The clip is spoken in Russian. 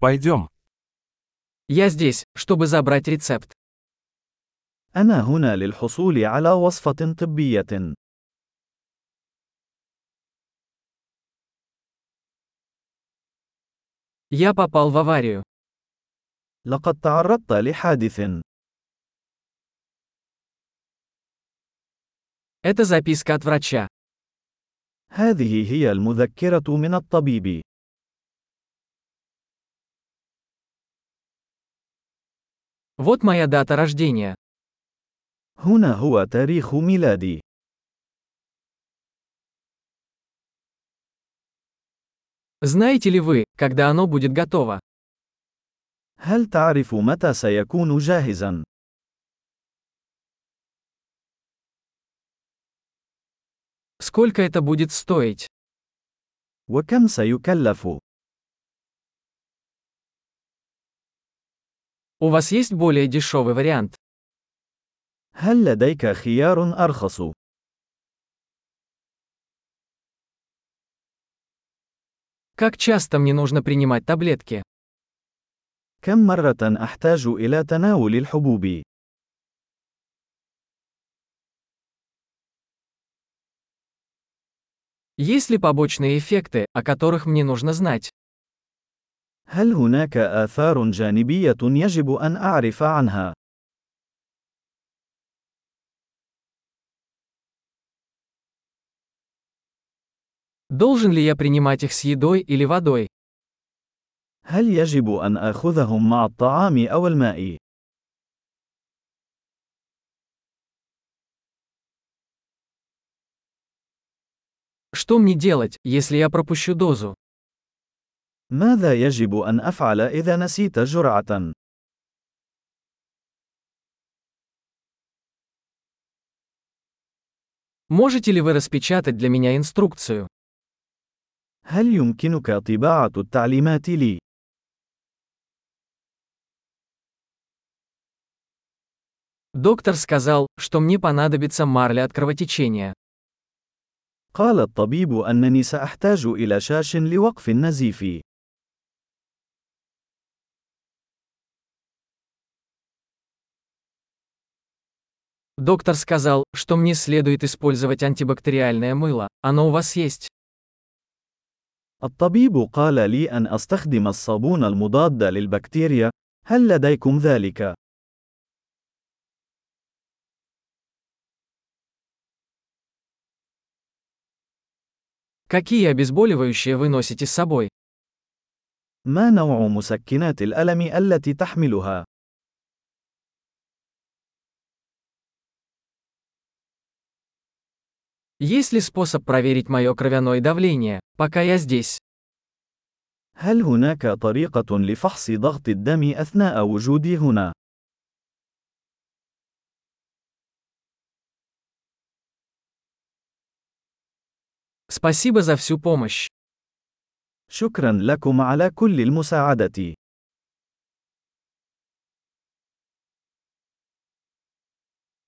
Пойдем. Я здесь, чтобы забрать рецепт. أنا هنا للحصول على وصفة طبية. Я попал в аварию. لقد تعرضت لحادث. Это записка от врача. هذه هي المذكرة من الطبيب. Вот моя дата рождения. هنا هو تاريخ ميلادي. Знаете ли вы, когда оно будет готово? هل تعرف متى سيكون جاهزا؟ Сколько это будет стоить? وكم سيكلف؟ У вас есть более дешевый вариант? هل لديك خيار أرخص؟ Как часто мне нужно принимать таблетки? كم مرة أحتاج إلى تناول الحبوب؟ Есть ли побочные эффекты, о которых мне нужно знать? هل هناك آثار جانبية يجب أن أعرف عنها؟ Должен ли я принимать их с едой или водой? هل يجب أن آخذهم مع الطعام أو الماء؟ Что мне делать, если я пропущу дозу? ماذا يجب أن أفعل إذا نسيت جرعة؟ Можете ли вы распечатать для меня инструкцию? هل يمكنك طباعة التعليمات لي؟ Доктор сказал, что мне понадобится марля от кровотечения. قال الطبيب أنني سأحتاج إلى شاش لوقف النزيف. Доктор сказал, что мне следует использовать антибактериальное мыло. Оно у вас есть? الطبيب قال لي أن أستخدم الصابون المضاد للبكتيريا. هل لديكم ذلك؟ Какие обезболивающие вы носите с собой? ما نوع مسكنات الألم التي تحملها؟ Есть ли способ проверить мое кровяное давление, пока я здесь? هل هناك طريقة لفحص ضغط الدم أثناء وجودي هنا؟ Спасибо за всю помощь. شكرا لكم على كل المساعدة.